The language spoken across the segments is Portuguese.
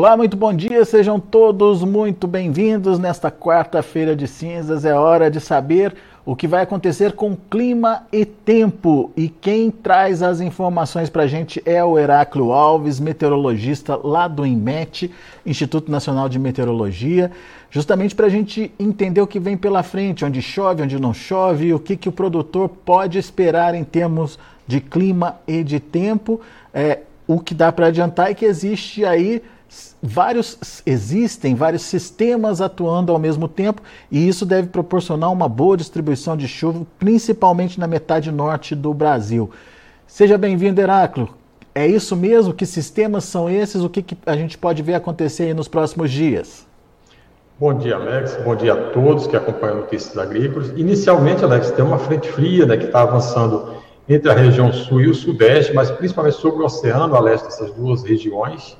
Olá, muito bom dia, sejam todos muito bem-vindos. Nesta quarta-feira de cinzas é hora de saber o que vai acontecer com clima e tempo. E quem traz as informações para a gente é o Heráclio Alves, meteorologista lá do INMET, Instituto Nacional de Meteorologia, justamente para a gente entender o que vem pela frente, onde chove, onde não chove, o que, que o produtor pode esperar em termos de clima e de tempo. É, o que dá para adiantar é que existe aí vários existem vários sistemas atuando ao mesmo tempo e isso deve proporcionar uma boa distribuição de chuva, principalmente na metade norte do Brasil. Seja bem-vindo, Heráclio. É isso mesmo? Que sistemas são esses? O que, que a gente pode ver acontecer nos próximos dias? Bom dia, Alex. Bom dia a todos que acompanham Notícias Agrícolas. Inicialmente, Alex, tem uma frente fria né, que está avançando entre a região sul e o sudeste, mas principalmente sobre o oceano, a leste dessas duas regiões.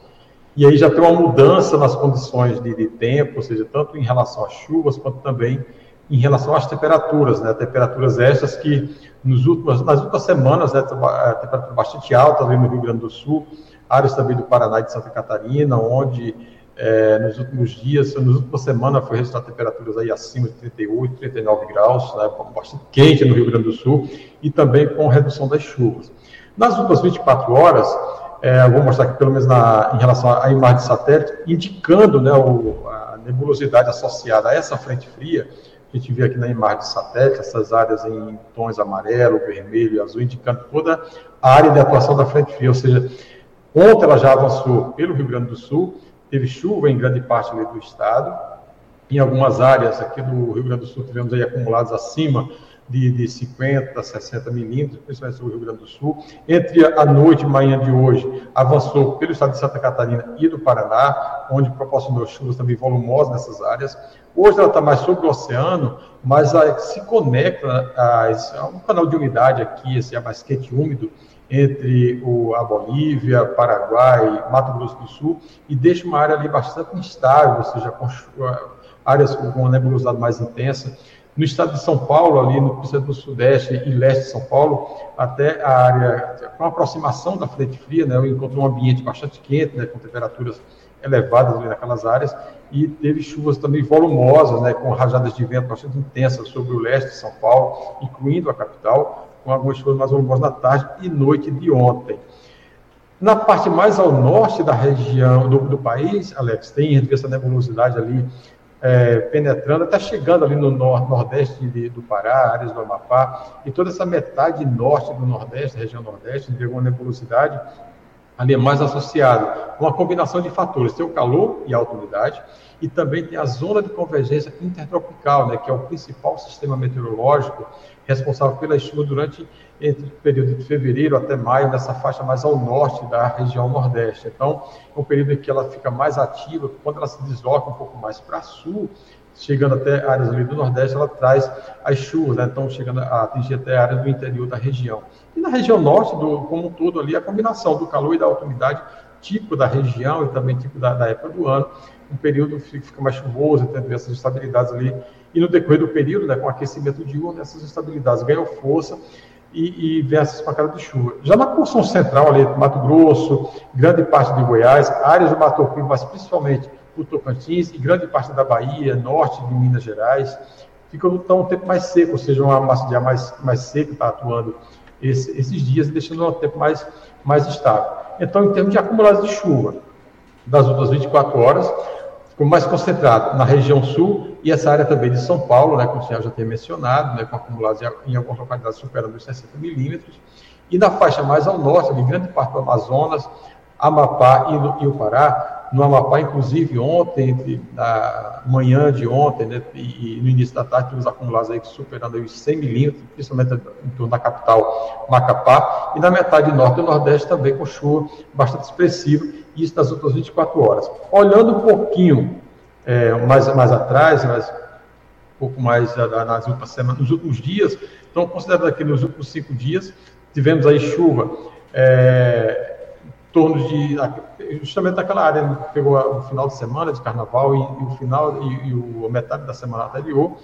E aí já tem uma mudança nas condições de, de tempo, ou seja, tanto em relação às chuvas, quanto também em relação às temperaturas, né? Temperaturas estas que nos últimos, nas últimas semanas, né, a temperatura bastante alta ali no Rio Grande do Sul, áreas também do Paraná e de Santa Catarina, onde é, nos últimos dias, nas últimas semanas, foi registrado temperaturas aí acima de 38, 39 graus, né, bastante quente no Rio Grande do Sul, e também com redução das chuvas. Nas últimas 24 horas, é, vou mostrar aqui pelo menos na, em relação à imagem de satélite, indicando né, o, a nebulosidade associada a essa frente fria, a gente vê aqui na imagem de satélite, essas áreas em tons amarelo, vermelho e azul, indicando toda a área de atuação da frente fria, ou seja, ontem ela já avançou pelo Rio Grande do Sul, teve chuva em grande parte do estado, em algumas áreas aqui do Rio Grande do Sul tivemos aí acumulados acima de, de 50, 60 milímetros, principalmente sobre o Rio Grande do Sul. Entre a noite e manhã de hoje, avançou pelo estado de Santa Catarina e do Paraná, onde proporcionou chuvas também volumosas nessas áreas. Hoje ela está mais sobre o oceano, mas a, se conecta a, a, um canal de umidade aqui, esse é mais quente e úmido, entre o, a Bolívia, Paraguai, Mato Grosso do Sul, e deixa uma área ali bastante instável, ou seja, com áreas com uma nebulosidade mais intensa. No estado de São Paulo, ali no centro sudeste e leste de São Paulo, até a área, com a aproximação da frente fria, né, eu encontrei um ambiente bastante quente, né, com temperaturas elevadas ali naquelas áreas, e teve chuvas também volumosas, né, com rajadas de vento bastante intensas sobre o leste de São Paulo, incluindo a capital, com algumas chuvas mais volumosas na tarde e noite de ontem. Na parte mais ao norte da região do, do país, Alex, tem essa nebulosidade ali é, penetrando, até chegando ali no nor nordeste de, do Pará, áreas do Amapá, e toda essa metade norte do Nordeste, região Nordeste, de uma nebulosidade ali é mais associado uma combinação de fatores, tem o calor e a umidade, e também tem a zona de convergência intertropical, né, que é o principal sistema meteorológico responsável pela chuva durante entre o período de fevereiro até maio, nessa faixa mais ao norte da região nordeste. Então, é um período em que ela fica mais ativa, quando ela se desloca um pouco mais para sul, chegando até áreas do nordeste, ela traz as chuvas, né? então chegando a atingir até áreas do interior da região. E na região norte, do, como um todo ali, a combinação do calor e da alta umidade, tipo da região e também tipo da, da época do ano, um período fica mais chuvoso, tendo essas instabilidades ali, e no decorrer do período, né, com aquecimento diurno, essas instabilidades ganham força e, e vem essas pancadas de chuva. Já na porção central ali, Mato Grosso, grande parte de Goiás, áreas do Mato Grosso, mas principalmente o Tocantins e grande parte da Bahia, norte de Minas Gerais, fica então, um tempo mais seco, ou seja, uma massa de ar mais, mais seca está atuando esse, esses dias e deixando um tempo mais, mais estável. Então, em termos de acumulados de chuva, das outras 24 horas, ficou mais concentrado na região sul e essa área também de São Paulo, né, como o senhor já tem mencionado, né, com acumulados em algumas localidades superando os 60 milímetros, e na faixa mais ao norte, de grande parte do Amazonas, Amapá e, e o Pará, no Amapá, inclusive, ontem, entre a manhã de ontem né, e, e, no início da tarde, tivemos acumulados aí superando aí os 100 milímetros, principalmente em torno da capital Macapá, e na metade norte e nordeste também com chuva bastante expressiva, isso nas outras 24 horas. Olhando um pouquinho é, mais, mais atrás, mais, um pouco mais nas últimas semanas, nos últimos dias, então, considerando aqui nos últimos cinco dias, tivemos aí chuva é, torno de, justamente naquela área né, que pegou o final de semana de carnaval e, e o final e, e o, a metade da semana anterior,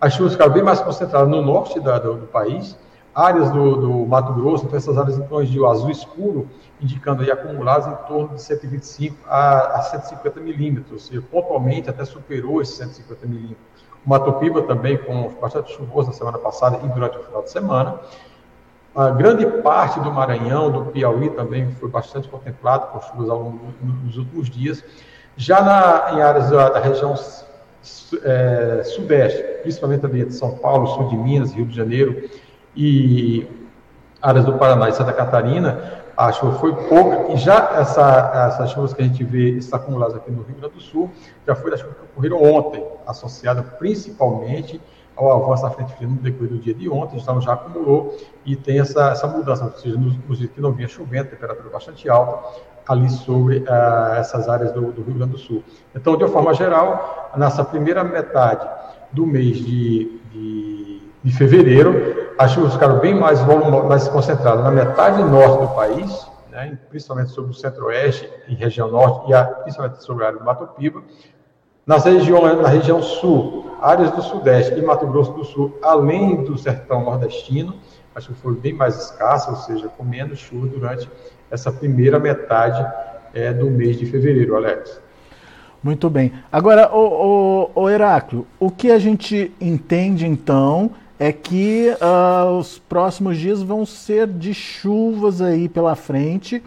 as chuvas ficaram bem mais concentradas no norte da, do, do, país, áreas do, do, Mato Grosso, então essas áreas tons de azul escuro, indicando aí acumulados em torno de 125 a, a 150 milímetros, seja, pontualmente até superou esses 150 milímetros. Mato Piba também, com bastante chuvoso na semana passada e durante o final de semana. A grande parte do Maranhão, do Piauí também foi bastante contemplado com chuvas ao longo últimos dias. Já na, em áreas da, da região é, sudeste, principalmente ali de São Paulo, sul de Minas, Rio de Janeiro e áreas do Paraná e Santa Catarina, a chuva foi pouca, e já essa, essas chuvas que a gente vê acumuladas aqui no Rio Grande do Sul, já foi das chuvas que ocorreram ontem, associada principalmente ao avanço da frente fria no decorrer do dia de ontem, então já acumulou e tem essa, essa mudança, ou seja, nos, nos dias que não vinha chovendo, temperatura bastante alta, ali sobre uh, essas áreas do, do, Rio Grande do Sul. Então, de uma forma geral, nessa primeira metade do mês de, de, de fevereiro, as chuvas ficaram bem mais, mais concentradas na metade norte do país, né, principalmente sobre o centro-oeste e região norte, e a, principalmente sobre a área do Mato Piba. Nas regiões, na região sul, áreas do sudeste e Mato Grosso do Sul, além do sertão nordestino, as chuvas foram bem mais escassas, ou seja, com menos chuva durante essa primeira metade é, do mês de fevereiro, Alex. Muito bem. Agora, o, o, o Heráclio, o que a gente entende então é que uh, os próximos dias vão ser de chuvas aí pela frente,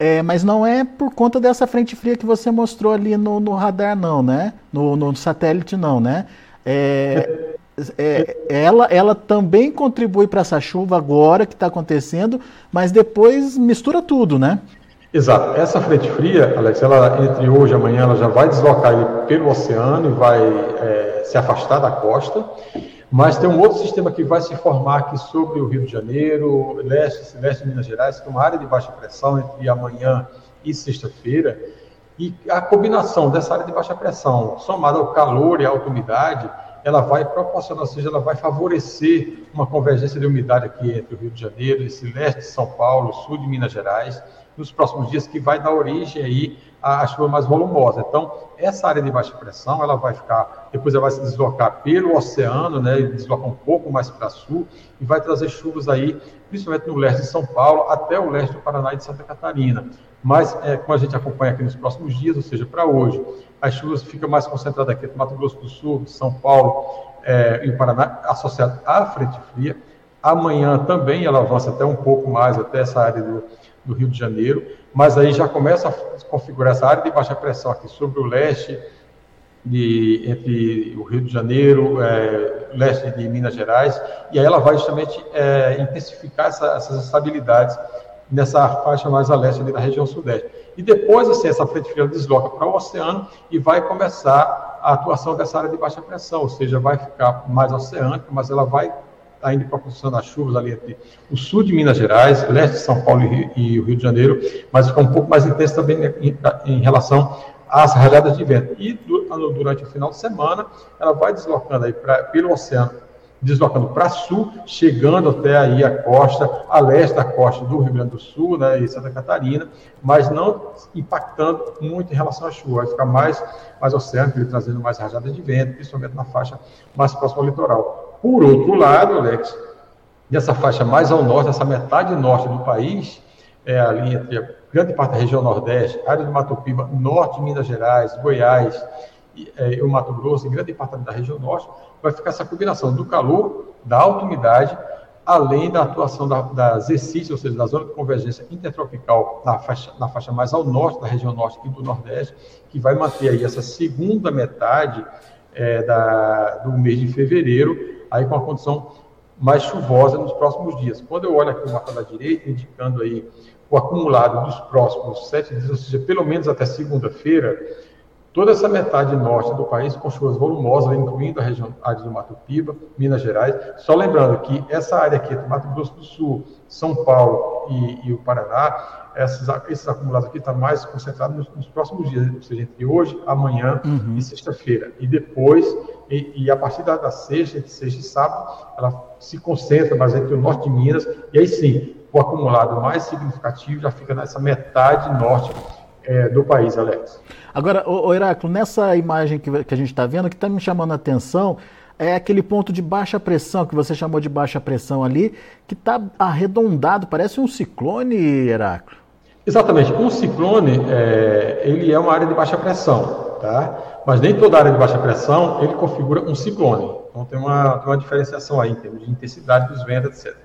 é, mas não é por conta dessa frente fria que você mostrou ali no, no radar, não, né? No, no, satélite, não, né? É, é, ela, ela também contribui para essa chuva agora que está acontecendo, mas depois mistura tudo, né? Exato. Essa frente fria, Alex, ela entre hoje e amanhã, ela já vai deslocar ele pelo oceano e vai é, se afastar da costa. Mas tem um outro sistema que vai se formar aqui sobre o Rio de Janeiro, leste, leste de Minas Gerais, que é uma área de baixa pressão entre amanhã e sexta-feira. E a combinação dessa área de baixa pressão, somada ao calor e à umidade, ela vai proporcionar, ou seja, ela vai favorecer uma convergência de umidade aqui entre o Rio de Janeiro, esse leste de São Paulo, sul de Minas Gerais, nos próximos dias, que vai dar origem aí à chuva mais volumosa. Então, essa área de baixa pressão, ela vai ficar, depois ela vai se deslocar pelo oceano, né, deslocar um pouco mais para sul, e vai trazer chuvas aí, principalmente no leste de São Paulo, até o leste do Paraná e de Santa Catarina. Mas, é, como a gente acompanha aqui nos próximos dias, ou seja, para hoje, as chuvas ficam mais concentradas aqui no Mato Grosso do Sul, São Paulo é, e o Paraná, associado à frente fria. Amanhã também ela avança até um pouco mais, até essa área do, do Rio de Janeiro, mas aí já começa a configurar essa área de baixa pressão aqui sobre o leste, de, entre o Rio de Janeiro, é, leste de Minas Gerais, e aí ela vai justamente é, intensificar essa, essas estabilidades nessa faixa mais a leste da região sudeste. E depois, assim, essa frente fria desloca para o oceano e vai começar a atuação dessa área de baixa pressão, ou seja, vai ficar mais oceânica, mas ela vai ainda proporcionando as chuvas ali entre o sul de Minas Gerais, leste de São Paulo e, o Rio de Janeiro, mas fica um pouco mais intenso também em, em relação às rajadas de vento. E durante o final de semana, ela vai deslocando aí pra, pelo oceano, deslocando para sul, chegando até aí a costa, a leste da costa do Rio Grande do Sul né, e Santa Catarina, mas não impactando muito em relação à chuva, vai ficar mais, mais oceano, trazendo mais rajadas de vento, principalmente na faixa mais próxima ao litoral. Por outro lado, Alex, nessa faixa mais ao norte, essa metade norte do país, é ali entre a grande parte da região nordeste, área do Mato Piba, norte de Minas Gerais, Goiás é, o Mato Grosso, e grande parte da região norte, vai ficar essa combinação do calor, da alta umidade, além da atuação da, das ECIS, ou seja, da zona de convergência intertropical na faixa, na faixa mais ao norte da região norte e do nordeste, que vai manter aí essa segunda metade é, da, do mês de fevereiro aí com a condição mais chuvosa nos próximos dias. Quando eu olho aqui o mapa da direita, indicando aí o acumulado dos próximos sete dias, ou seja, pelo menos até segunda-feira, toda essa metade norte do país com chuvas volumosas, incluindo a região área do Mato Piba, Minas Gerais. Só lembrando que essa área aqui, do Mato Grosso do Sul, São Paulo e, e o Paraná, esses, esses acumulados aqui estão tá mais concentrados nos, nos, próximos dias, ou seja, entre hoje, amanhã uhum. e sexta-feira. E depois, e, e, a partir da, da sexta, entre sexta e sábado, ela se concentra mais entre o norte de Minas, e aí sim, o acumulado mais significativo já fica nessa metade norte é, do país, Alex. Agora, o, o Heráclio, nessa imagem que, que a gente está vendo, que está me chamando a atenção, é aquele ponto de baixa pressão que você chamou de baixa pressão ali, que está arredondado, parece um ciclone, Heráclito. Exatamente. Um ciclone, é, ele é uma área de baixa pressão, tá? Mas nem toda área de baixa pressão, ele configura um ciclone. Então tem uma, tem uma diferenciação aí em termos de intensidade dos ventos, etc.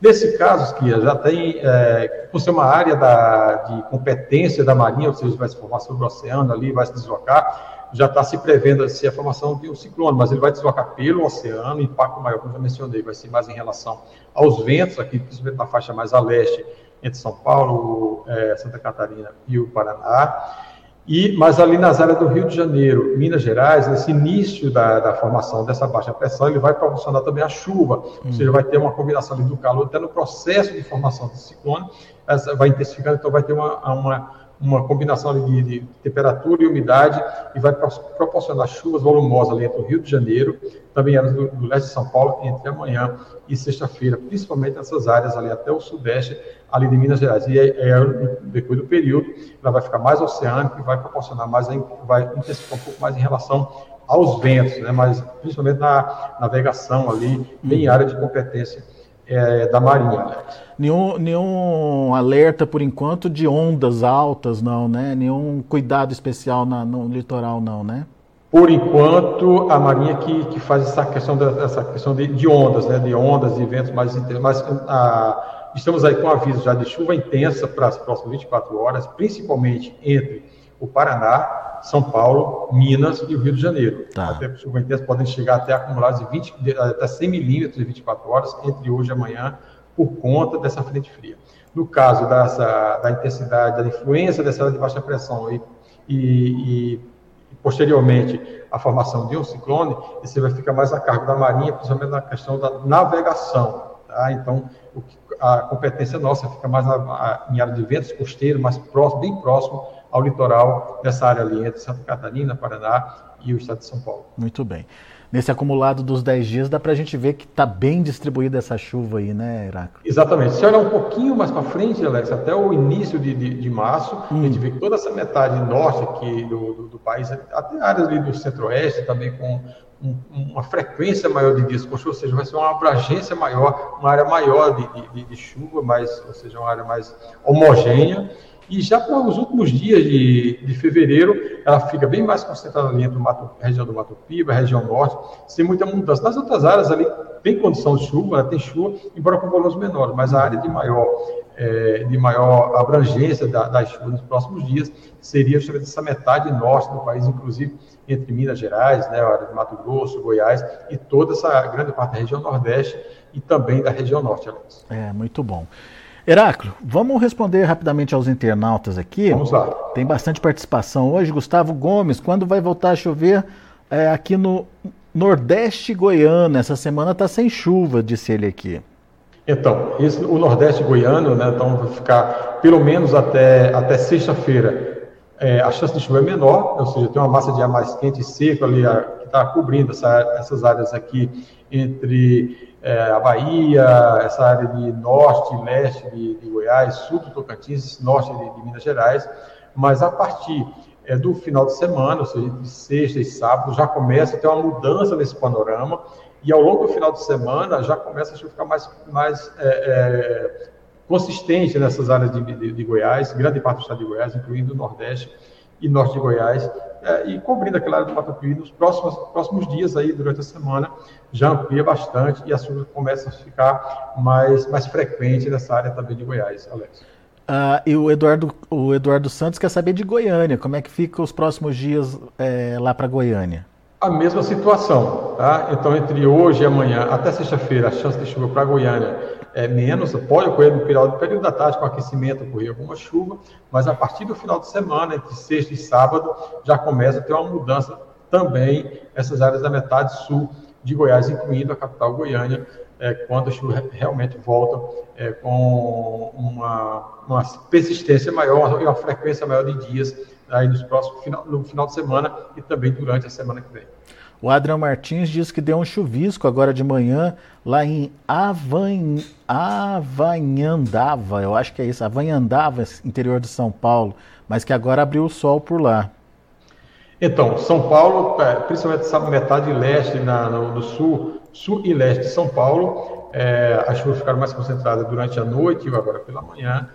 Nesse caso, que já tem, é, por ser uma área da, de competência da Marinha, ou seja, vai se formar sobre o oceano ali, vai se deslocar, já está se prevendo assim, a formação de um ciclone, mas ele vai deslocar pelo oceano, impacto maior, como já mencionei, vai ser mais em relação aos ventos, aqui principalmente na faixa mais a leste, entre São Paulo, é, Santa Catarina e o Paraná. E, mas ali nas áreas do Rio de Janeiro, Minas Gerais, nesse início da, da formação dessa baixa pressão, ele vai proporcionar também a chuva, hum. ou seja, vai ter uma combinação do calor, até no processo de formação do ciclone, essa, vai intensificando, então vai ter uma, uma uma combinação de, de, temperatura e umidade e vai proporcionar chuvas volumosas ali entre o Rio de Janeiro, também áreas do, do leste de São Paulo, entre amanhã e sexta-feira, principalmente nessas áreas ali até o sudeste, ali de Minas Gerais. E é, é, depois do período, ela vai ficar mais oceânica e vai proporcionar mais, vai intensificar um pouco mais em relação aos ventos, né, mas principalmente na navegação ali, bem área de competência é, da Marinha. Nenhum, nenhum alerta, por enquanto, de ondas altas, não, né? Nenhum cuidado especial na, no litoral, não, né? Por enquanto, a Marinha que, que faz essa questão, da, essa questão de, de ondas, né? De ondas, de ventos mais intensos. Mas a, estamos aí com aviso já de chuva intensa para as próximas 24 horas, principalmente entre o Paraná, são Paulo, Minas e o Rio de Janeiro. Tá. Até chuva intensa podem chegar até acumulados de 20, até 100 milímetros em 24 horas, entre hoje e amanhã, por conta dessa frente fria. No caso dessa, da intensidade, da influência dessa área de baixa pressão e, e, e posteriormente a formação de um ciclone, esse vai ficar mais a cargo da Marinha, principalmente na questão da navegação. Tá? Então, a competência nossa fica mais a, a, em área de ventos costeiros, mais próximo, bem próximo ao litoral dessa área ali entre Santa Catarina, Paraná e o estado de São Paulo. Muito bem. Nesse acumulado dos 10 dias, dá para a gente ver que está bem distribuída essa chuva aí, né, Iraco? Exatamente. Se olhar um pouquinho mais para frente, Alex, até o início de, de, de março, hum. a gente vê que toda essa metade norte aqui do, do, do país, até áreas ali do centro-oeste, também com um, uma frequência maior de dias, ou seja, vai ser uma abrangência maior, uma área maior de, de, de chuva, mais, ou seja, uma área mais homogênea. E já para os últimos dias de, de fevereiro, ela fica bem mais concentrada ali entre a região do Mato Piba, região norte, sem muita mudança. Nas outras áreas ali tem condição de chuva, ela tem chuva, embora com volumes menores, mas a área de maior, é, de maior abrangência da, das chuvas nos próximos dias seria justamente essa metade norte do país, inclusive entre Minas Gerais, né, a área de Mato Grosso, Goiás e toda essa grande parte da região nordeste e também da região norte, Alex. É, muito bom. Heráclio, vamos responder rapidamente aos internautas aqui. Vamos lá. Tem bastante participação hoje. Gustavo Gomes, quando vai voltar a chover é, aqui no Nordeste goiano? Essa semana está sem chuva, disse ele aqui. Então, esse, o Nordeste goiano, né, então vai ficar pelo menos até, até sexta-feira. É, a chance de chuva é menor, ou seja, tem uma massa de ar mais quente e seco ali a, que está cobrindo essa, essas áreas aqui entre é, a Bahia, essa área de norte leste de, de, Goiás, sul do Tocantins, norte de, de Minas Gerais, mas a partir é, do final de semana, ou seja, de sexta e sábado, já começa a ter uma mudança nesse panorama, e ao longo do final de semana já começa a ficar mais, mais é, é, consistente nessas áreas de, de, de Goiás, grande parte do estado de Goiás, incluindo o Nordeste e Norte de Goiás, é, e cobrindo aquela área do Patupi nos próximos, próximos dias aí, durante a semana, já amplia bastante e a chuva começa a ficar mais, mais frequente nessa área também de Goiás, Alex. Ah, e o Eduardo, o Eduardo Santos quer saber de Goiânia, como é que fica os próximos dias é, lá para Goiânia? A mesma situação, tá? Então, entre hoje e amanhã, até sexta-feira, a chance de chuva para Goiânia é menos, pode ocorrer no período, período da tarde com aquecimento, ocorrer alguma chuva, mas a partir do final de semana, entre sexta e sábado, já começa a ter uma mudança também essas áreas da metade sul de Goiás, incluindo a capital Goiânia, é, quando a chuva realmente volta é, com uma, uma persistência maior e uma frequência maior de dias aí nos próximos no final de semana e também durante a semana que vem. O Adriano Martins diz que deu um chuvisco agora de manhã lá em Avan... Avanhandava, eu acho que é isso, Avanhandava, interior de São Paulo, mas que agora abriu o sol por lá. Então, São Paulo, é, principalmente essa metade leste na, no, sul, sul e leste de São Paulo, é, as chuvas ficaram mais concentradas durante a noite e agora pela manhã.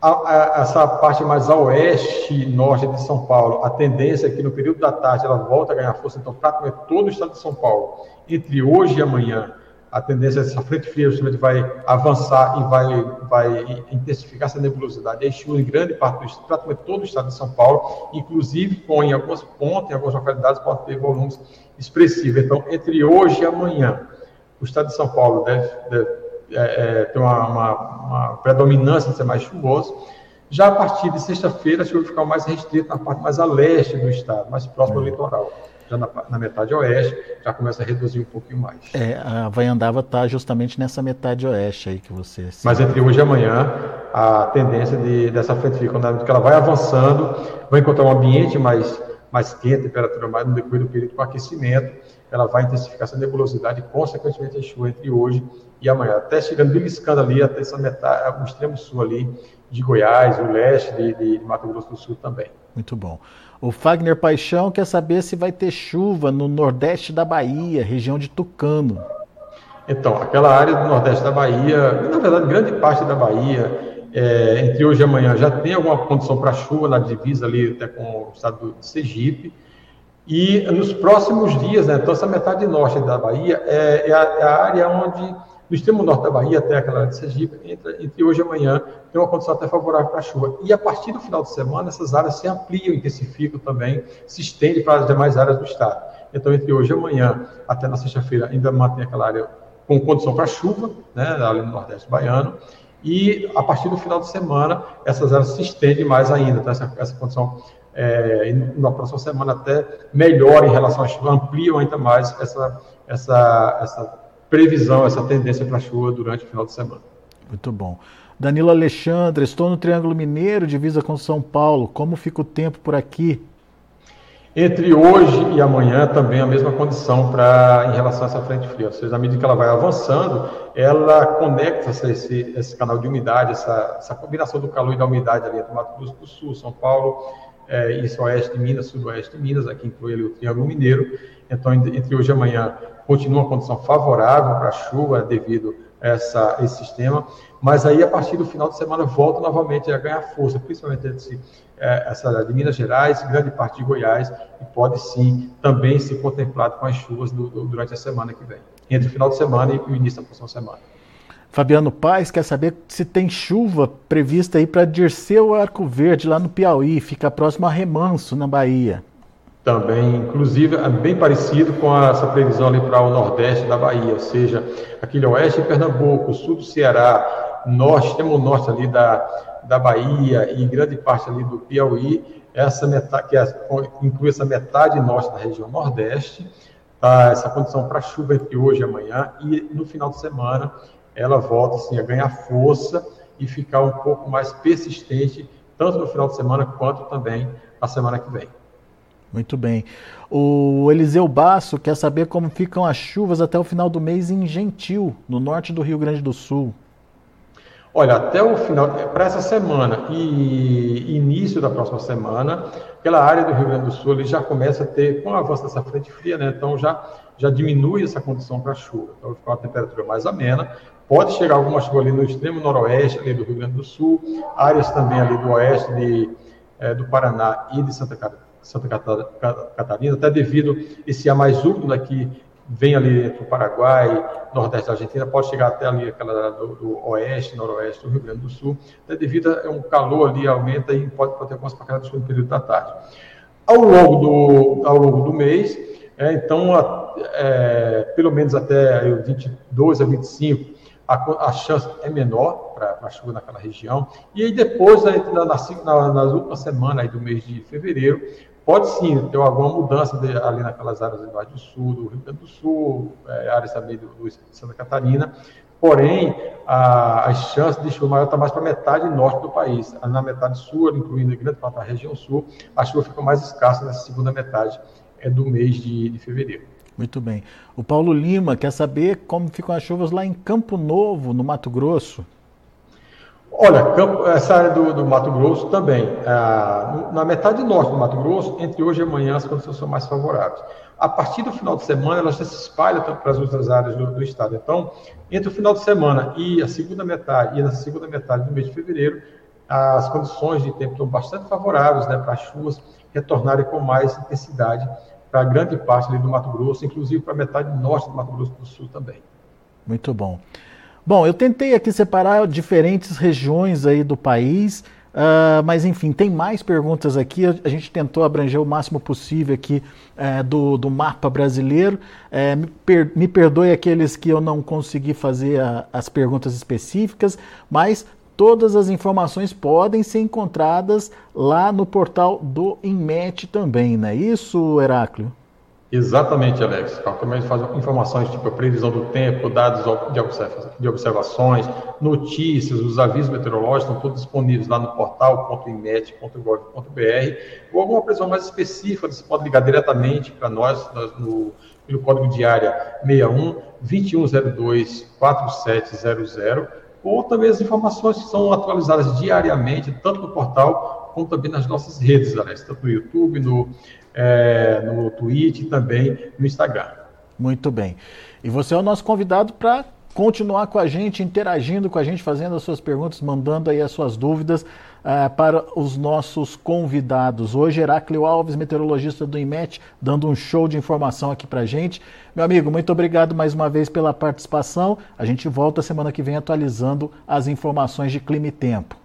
A, a, essa parte mais a oeste, norte de São Paulo, a tendência é que no período da tarde ela volta a ganhar força, então praticamente todo o estado de São Paulo, entre hoje e amanhã, a tendência é essa frente fria justamente vai avançar e vai, vai intensificar essa nebulosidade. Aí chuva em grande parte do praticamente todo o estado de São Paulo, inclusive com em algumas pontas, em algumas localidades, pode ter volumes expressivos. Então, entre hoje e amanhã, o estado de São Paulo deve, deve é, é, ter uma, uma, uma, predominância de ser mais chuvoso. Já a partir de sexta-feira, a chuva vai ficar mais restrita na parte mais a leste do estado, mais próximo ao uhum. litoral já na, na, metade oeste, já começa a reduzir um pouquinho mais. É, a Vaiandava está justamente nessa metade oeste aí que você... Mas entre hoje e amanhã, a tendência de, dessa frente fria, quando ela vai avançando, vai encontrar um ambiente mais, mais quente, temperatura mais no decorrer do período com aquecimento, ela vai intensificar essa nebulosidade e, consequentemente, a chuva entre hoje e amanhã, até chegando beliscando ali, até essa metade, o extremo sul ali de Goiás, o leste de, de, de Mato Grosso do Sul também. Muito bom. O Fagner Paixão quer saber se vai ter chuva no nordeste da Bahia, região de Tucano. Então, aquela área do nordeste da Bahia, na verdade, grande parte da Bahia, é, entre hoje e amanhã, já tem alguma condição para chuva na divisa ali até com o estado de Sergipe. E nos próximos dias, né, então essa metade norte da Bahia é, é, a, é a área onde do extremo norte da Bahia até aquela área de Sergipe, entre, entre hoje e amanhã, tem uma condição até favorável para chuva. E a partir do final de semana, essas áreas se ampliam, intensificam também, se estendem para as demais áreas do estado. Então, entre hoje e amanhã, até na sexta-feira, ainda mantém aquela área com condição para chuva, né, ali no Nordeste baiano, e a partir do final de semana, essas áreas se estendem mais ainda, tá? essa, essa condição é, na próxima semana até melhora em relação à chuva, ampliam ainda mais essa, essa, essa previsão, essa tendência para chuva durante o final de semana. Muito bom. Danilo Alexandre, estou no Triângulo Mineiro, divisa com São Paulo. Como fica o tempo por aqui? Entre hoje e amanhã também a mesma condição para em relação a essa frente fria. Ou seja, à medida que ela vai avançando, ela conecta esse, esse canal de umidade, essa, essa, combinação do calor e da umidade ali entre Mato Grosso do Sul, São Paulo, é, isso oeste de Minas, sudoeste de Minas, aqui inclui ali o Triângulo Mineiro. Então, entre hoje e amanhã, continua uma condição favorável para chuva devido a essa, esse sistema, mas aí a partir do final de semana volta novamente a ganhar força, principalmente esse, é, essa de Minas Gerais, grande parte de Goiás, e pode sim também ser contemplado com as chuvas do, do, durante a semana que vem, entre o final de semana e o início da próxima semana. Fabiano Paz quer saber se tem chuva prevista aí para Dirceu Arco Verde, lá no Piauí, fica próximo a Remanso, na Bahia também, inclusive, é bem parecido com essa previsão ali para o nordeste da Bahia, ou seja, aquele oeste de Pernambuco, sul do Ceará, norte, extremo norte ali da, da Bahia e grande parte ali do Piauí, essa metade, que é, inclui essa metade norte da região nordeste, tá, essa condição para chuva entre hoje e amanhã, e no final de semana ela volta assim, a ganhar força e ficar um pouco mais persistente, tanto no final de semana quanto também na semana que vem. Muito bem. O Eliseu Basso quer saber como ficam as chuvas até o final do mês em Gentil, no norte do Rio Grande do Sul. Olha, até o final, para essa semana e início da próxima semana, aquela área do Rio Grande do Sul já começa a ter, com o avanço dessa frente fria, né, então já, já diminui essa condição para chuva. Então vai ficar uma temperatura mais amena. Pode chegar alguma chuva ali no extremo noroeste ali do Rio Grande do Sul, áreas também ali do oeste de, é, do Paraná e de Santa Catarina Santa Catarina, até devido esse ar mais úmido aqui né, vem ali para o Paraguai, nordeste da Argentina, pode chegar até ali aquela do, do, oeste, noroeste do Rio Grande do Sul, até devido a um calor ali aumenta e pode, pode ter algumas pancadas no período da tarde. Ao longo do, ao longo do mês, é, então, a, é, pelo menos até 22 a 25, a, a chance é menor para chuva naquela região. E aí depois, na, na, nas últimas semanas do mês de fevereiro, Pode sim ter alguma mudança de, ali naquelas áreas do Vale do Sul, do Rio Grande do Sul, é, áreas também do, do Santa Catarina, porém, a, as chances de chuva maior estão tá mais para a metade norte do país. Na metade sul, incluindo grande parte da região sul, a chuva fica mais escassa nessa segunda metade é, do mês de, de fevereiro. Muito bem. O Paulo Lima quer saber como ficam as chuvas lá em Campo Novo, no Mato Grosso. Olha, essa área do, do Mato Grosso também. Ah, na metade norte do Mato Grosso, entre hoje e amanhã, as condições são mais favoráveis. A partir do final de semana, ela já se espalha para as outras áreas do, do, estado. Então, entre o final de semana e a segunda metade, e na segunda metade do mês de fevereiro, as condições de tempo estão bastante favoráveis né, para as chuvas retornarem com mais intensidade para grande parte do Mato Grosso, inclusive para a metade norte do Mato Grosso do Sul também. Muito bom. Bom, eu tentei aqui separar diferentes regiões aí do país, uh, mas enfim, tem mais perguntas aqui. A gente tentou abranger o máximo possível aqui uh, do, do mapa brasileiro. Uh, me, per, me, perdoe aqueles que eu não consegui fazer a, as perguntas específicas, mas todas as informações podem ser encontradas lá no portal do INMET também, não é isso, Heráclio? Exatamente, Alex. Também faz informações tipo a previsão do tempo, dados de observações, notícias, os avisos meteorológicos estão todos disponíveis lá no portal.imet.gov.br ou alguma previsão mais específica, você pode ligar diretamente para nós no, no código de área 61 2102 4700 ou também as informações que são atualizadas diariamente, tanto no portal como também nas nossas redes, Alex, tanto no YouTube, no é, no Twitch e também no Instagram. Muito bem. E você é o nosso convidado para continuar com a gente, interagindo com a gente, fazendo as suas perguntas, mandando aí as suas dúvidas uh, para os nossos convidados. Hoje, Heráclio Alves, meteorologista do IMET, dando um show de informação aqui para a gente. Meu amigo, muito obrigado mais uma vez pela participação. A gente volta semana que vem atualizando as informações de clima e tempo.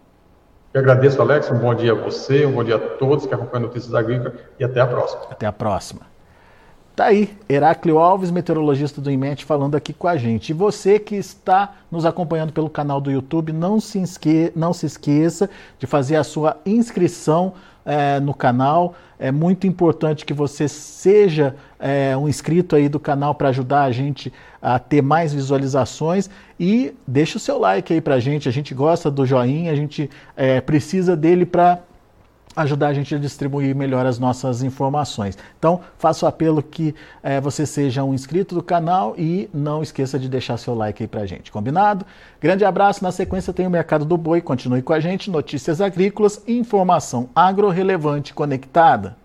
Eu agradeço, Alex. Um bom dia a você, um bom dia a todos que acompanham Notícias Agrícolas e até a próxima. Até a próxima. Tá aí, Heráclio Alves, meteorologista do IMET, falando aqui com a gente. E você que está nos acompanhando pelo canal do YouTube, não se, esque... não se esqueça de fazer a sua inscrição é, no canal. É muito importante que você seja é, um inscrito aí do canal para ajudar a gente a ter mais visualizações e deixa o seu like aí para a gente. A gente gosta do joinha, a gente é, precisa dele para ajudar a gente a distribuir melhor as nossas informações. Então, faço apelo que é, você seja um inscrito do canal e não esqueça de deixar seu like aí pra gente, combinado? Grande abraço, na sequência tem o Mercado do Boi, continue com a gente, notícias agrícolas informação agro relevante conectada.